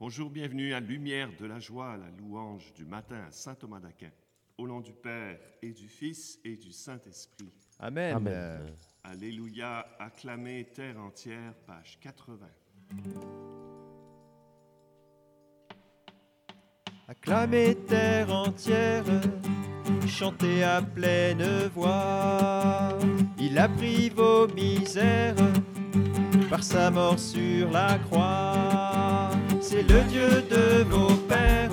Bonjour, bienvenue à Lumière de la joie, la louange du matin à Saint Thomas d'Aquin. Au nom du Père et du Fils et du Saint-Esprit. Amen. Amen. Alléluia, acclamez terre entière, page 80. Acclamez terre entière, chantez à pleine voix. Il a pris vos misères par sa mort sur la croix. C'est le Dieu de vos pères,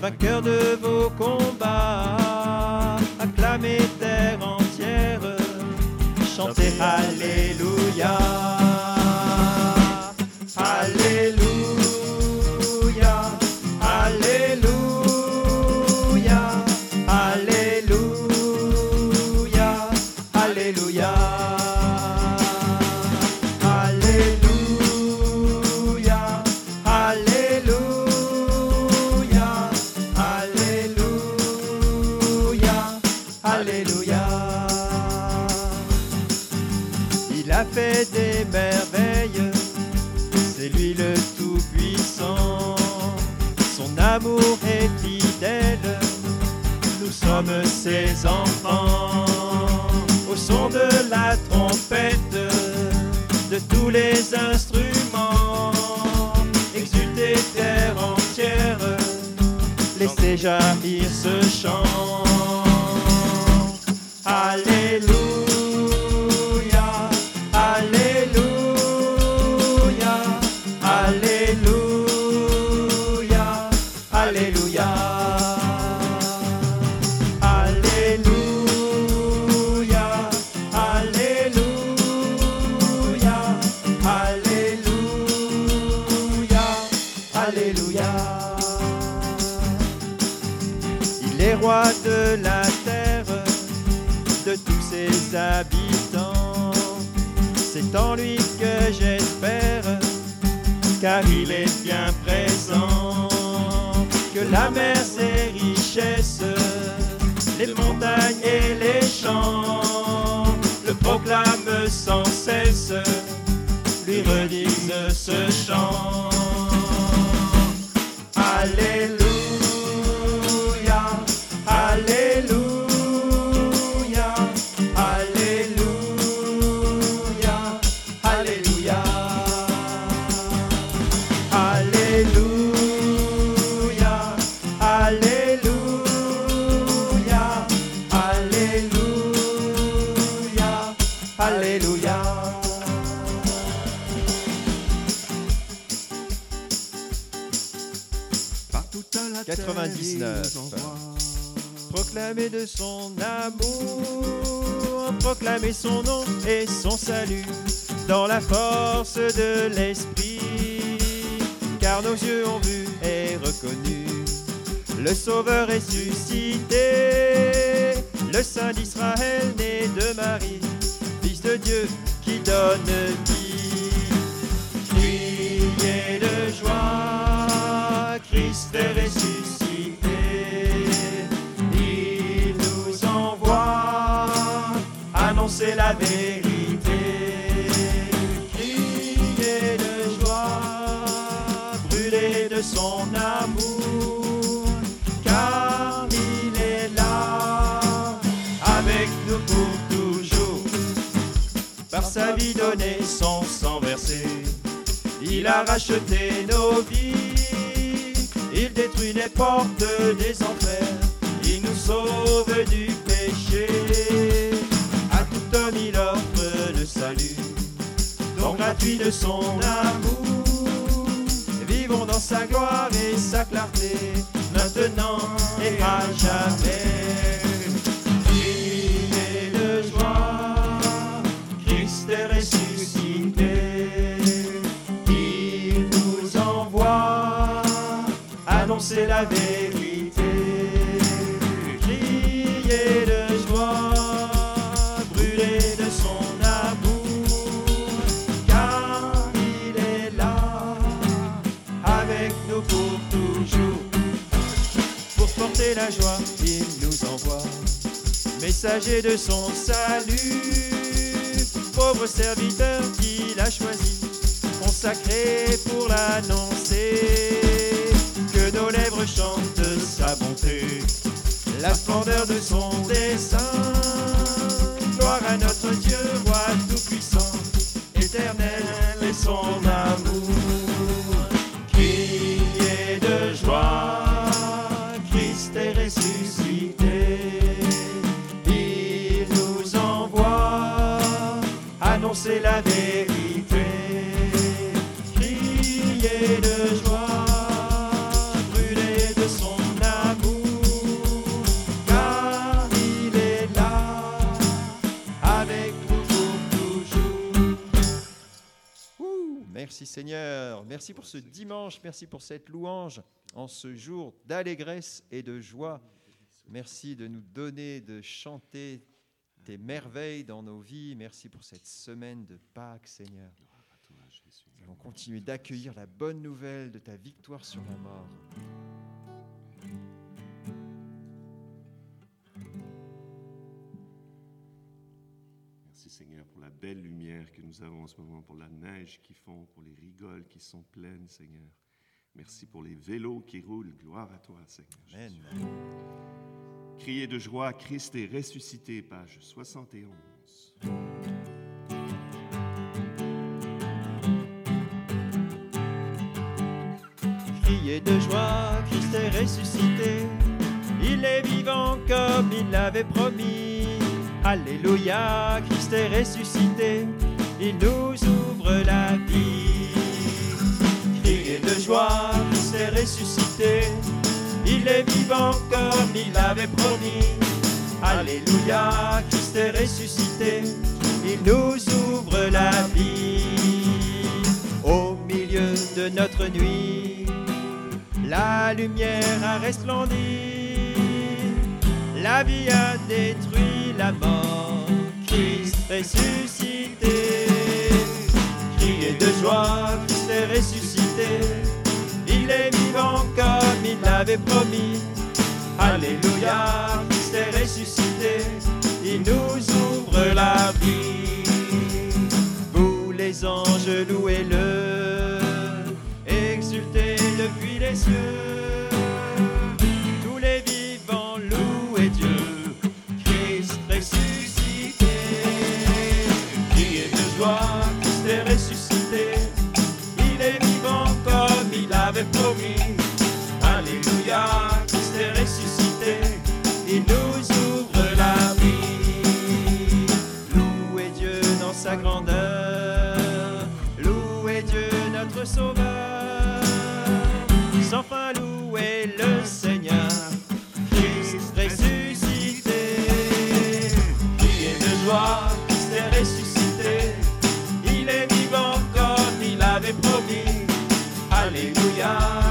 vainqueur de vos combats. Acclamez terre entière, chantez Alléluia. Ce chant. Alléluia, Alléluia, Alléluia, Alléluia. Alléluia, Alléluia, Alléluia, Alléluia. Il est roi de la terre, de tous ses habitants. C'est en lui que j'espère, car il est bien présent. Que la mer, ses richesses, les montagnes et les champs, le proclament sans cesse, lui redisent ce chant. 99. il nous envoie. Proclamez de son amour, proclamez son nom et son salut dans la force de l'esprit. Car nos yeux ont vu et reconnu le Sauveur ressuscité, le Saint d'Israël né de Marie, Fils de Dieu qui donne vie. Criez de joie, Christ est ressuscité. La vérité. Criez de joie, brûlez de son amour, car il est là avec nous pour toujours. Par sa vie donnée, son sang versé, il a racheté nos vies. Il détruit les portes des enfers. Il nous sauve du son amour. Vivons dans sa gloire et sa clarté. Maintenant et à jamais. Criez de joie. Christ est ressuscité. Il nous envoie annoncer la vérité. Joie, il nous envoie, messager de son salut, pauvre serviteur qu'il a choisi, consacré pour l'annoncer. Que nos lèvres chantent sa bonté, la splendeur de son dessein. Merci Seigneur, merci pour ce dimanche, merci pour cette louange en ce jour d'allégresse et de joie. Merci de nous donner de chanter tes merveilles dans nos vies. Merci pour cette semaine de Pâques, Seigneur. Nous allons continuer d'accueillir la bonne nouvelle de ta victoire sur la mort. Seigneur pour la belle lumière que nous avons en ce moment, pour la neige qui fond, pour les rigoles qui sont pleines, Seigneur. Merci pour les vélos qui roulent. Gloire à toi, Seigneur. Amen. Jésus. Criez de joie, Christ est ressuscité, page 71. Criez de joie, Christ est ressuscité. Il est vivant comme il l'avait promis. Alléluia, Christ est ressuscité. Il nous ouvre la vie. Criez de joie, Christ est ressuscité. Il est vivant comme il l'avait promis. Alléluia, Christ est ressuscité. Il nous ouvre la vie. Au milieu de notre nuit, la lumière a resplendi. La vie a détruit la mort. Christ ressuscité. Criez de joie, Christ est ressuscité. Il est vivant comme il l'avait promis. Alléluia, Christ est ressuscité. Il nous ouvre la vie. Vous les anges, louez-le. Exultez depuis les cieux. Alléluia,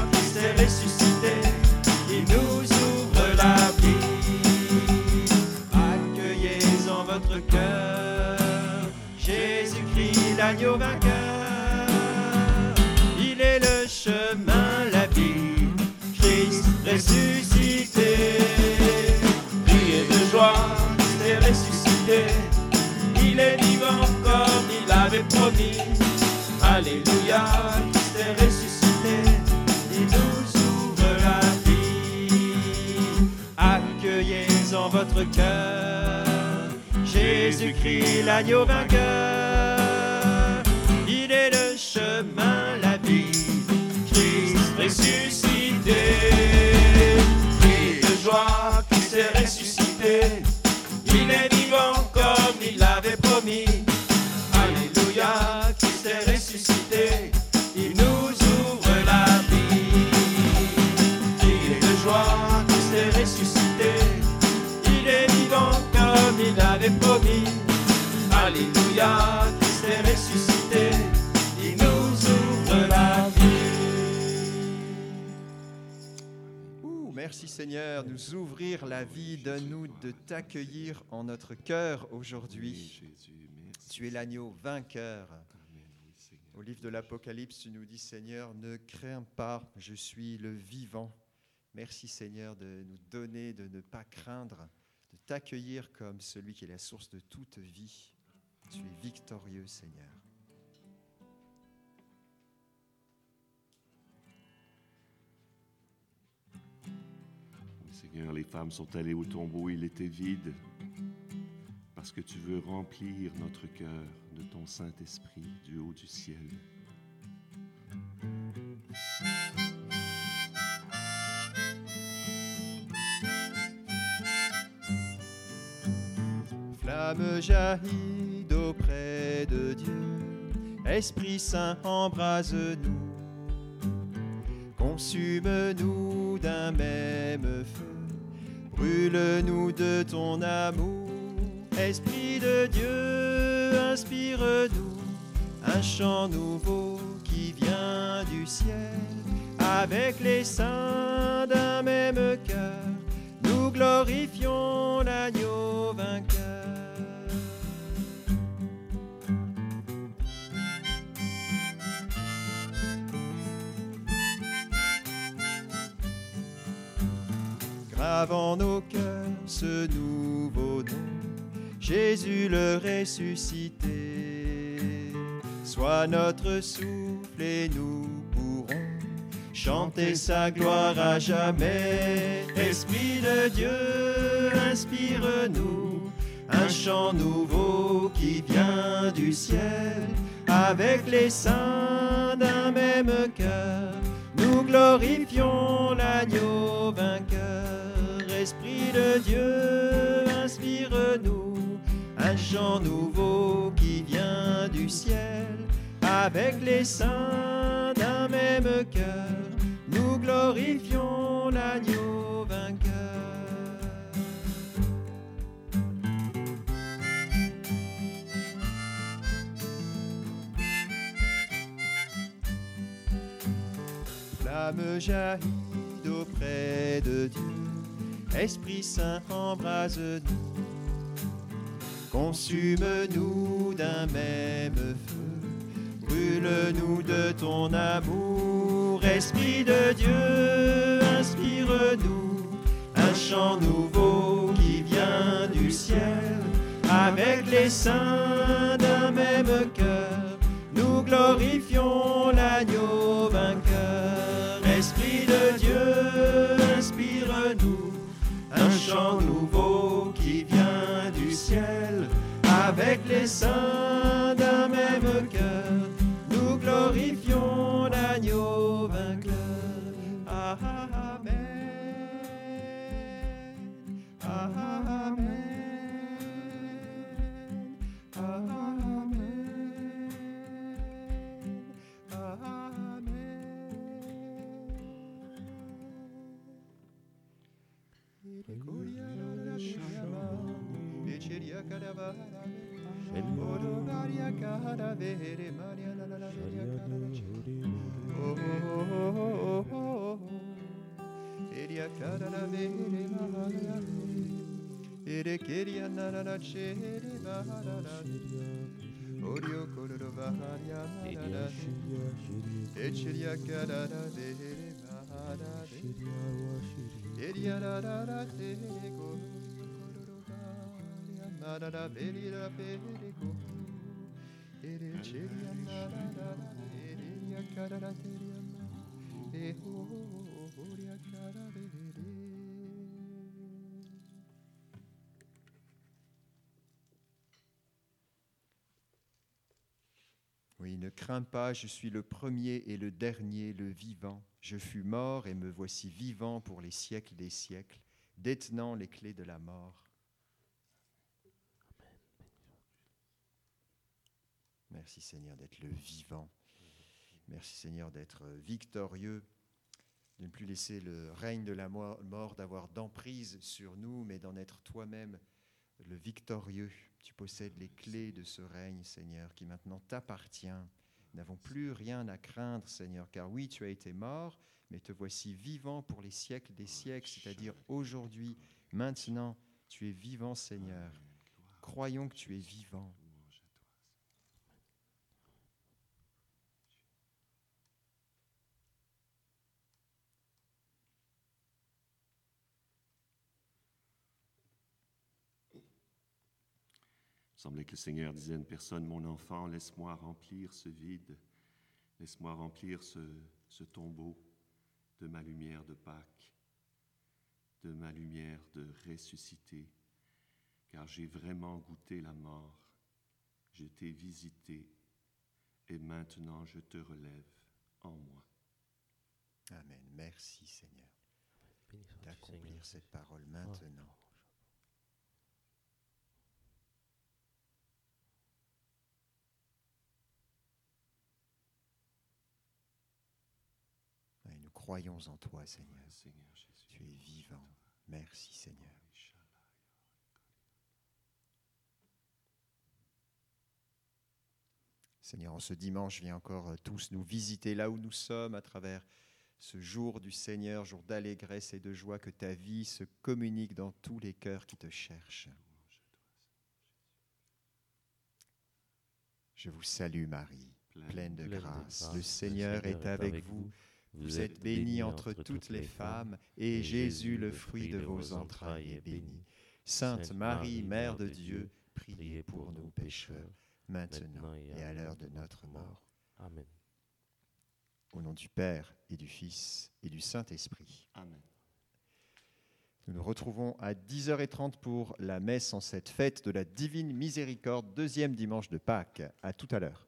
en votre cœur Jésus-Christ, l'agneau vainqueur. Il est le chemin, la vie. Christ ressuscité. Merci Seigneur, nous ouvrir la vie, donne-nous de t'accueillir en notre cœur aujourd'hui. Tu es l'agneau vainqueur. Au livre de l'Apocalypse, tu nous dis Seigneur, ne crains pas, je suis le vivant. Merci Seigneur de nous donner, de ne pas craindre, de t'accueillir comme celui qui est la source de toute vie. Tu es victorieux Seigneur. Les femmes sont allées au tombeau, il était vide, parce que tu veux remplir notre cœur de ton Saint-Esprit du haut du ciel. Flamme jaillit auprès de Dieu, Esprit Saint embrase-nous, consume-nous d'un même feu, brûle-nous de ton amour, Esprit de Dieu, inspire-nous. Un chant nouveau qui vient du ciel, avec les saints d'un même cœur, nous glorifions l'agneau vainqueur. Grave en nos cœurs ce nouveau nom, Jésus le ressuscité. Sois notre souffle et nous pourrons chanter sa gloire à jamais. Esprit de Dieu, inspire-nous un chant nouveau qui vient du ciel. Avec les saints d'un même cœur, nous glorifions l'agneau vainqueur. Esprit de Dieu, inspire-nous un chant nouveau qui vient du ciel. Avec les saints d'un même cœur, nous glorifions l'agneau vainqueur. Flamme jaillit auprès de Dieu, Esprit Saint embrase-nous, consume-nous d'un même feu, brûle-nous de ton amour, Esprit de Dieu, inspire-nous. Un chant nouveau qui vient du ciel, avec les saints d'un même cœur, nous glorifions l'agneau vainqueur. Esprit de Dieu, chant nouveau qui vient du ciel, avec les saints d'un même cœur, nous glorifions l'agneau vainqueur. Amen. Amen. Oh, Oui, ne crains pas, je suis le premier et le dernier, le vivant. Je fus mort et me voici vivant pour les siècles des siècles, détenant les clés de la mort. Merci Seigneur d'être le vivant. Merci Seigneur d'être victorieux, de ne plus laisser le règne de la mort mort d'avoir d'emprise sur nous, mais d'en être toi-même le victorieux. Tu possèdes les clés de ce règne, Seigneur, qui maintenant t'appartient. Nous n'avons plus rien à craindre, Seigneur, car oui, tu as été mort, mais te voici vivant pour les siècles des siècles, c'est-à-dire aujourd'hui, maintenant, tu es vivant, Seigneur. Croyons que tu es vivant. Semblait que le Seigneur disait à une personne, mon enfant, laisse-moi remplir ce vide, laisse-moi remplir ce, ce tombeau de ma lumière de Pâques. de ma lumière de ressusciter, car j'ai vraiment goûté la mort, je t'ai visité, et maintenant je te relève en moi. Amen. Merci Seigneur d'accomplir cette parole maintenant. Croyons en toi Seigneur. Tu es vivant. Merci Seigneur. Seigneur, en ce dimanche, viens encore euh, tous nous visiter là où nous sommes à travers ce jour du Seigneur, jour d'allégresse et de joie, que ta vie se communique dans tous les cœurs qui te cherchent. Je vous salue Marie, pleine de Pleine de grâce. grâce, Le Seigneur est avec vous. Vous êtes bénie bénie entre toutes les femmes, et Jésus, le fruit de vos entrailles, est béni. Sainte Marie, Mère de Dieu, priez pour nous pécheurs, maintenant et à l'heure de notre mort. Amen. Au nom du Père et du Fils et du Saint-Esprit. Amen. Nous nous retrouvons à 10h30 pour la messe en cette fête de la divine miséricorde, deuxième dimanche de Pâques. À tout à l'heure.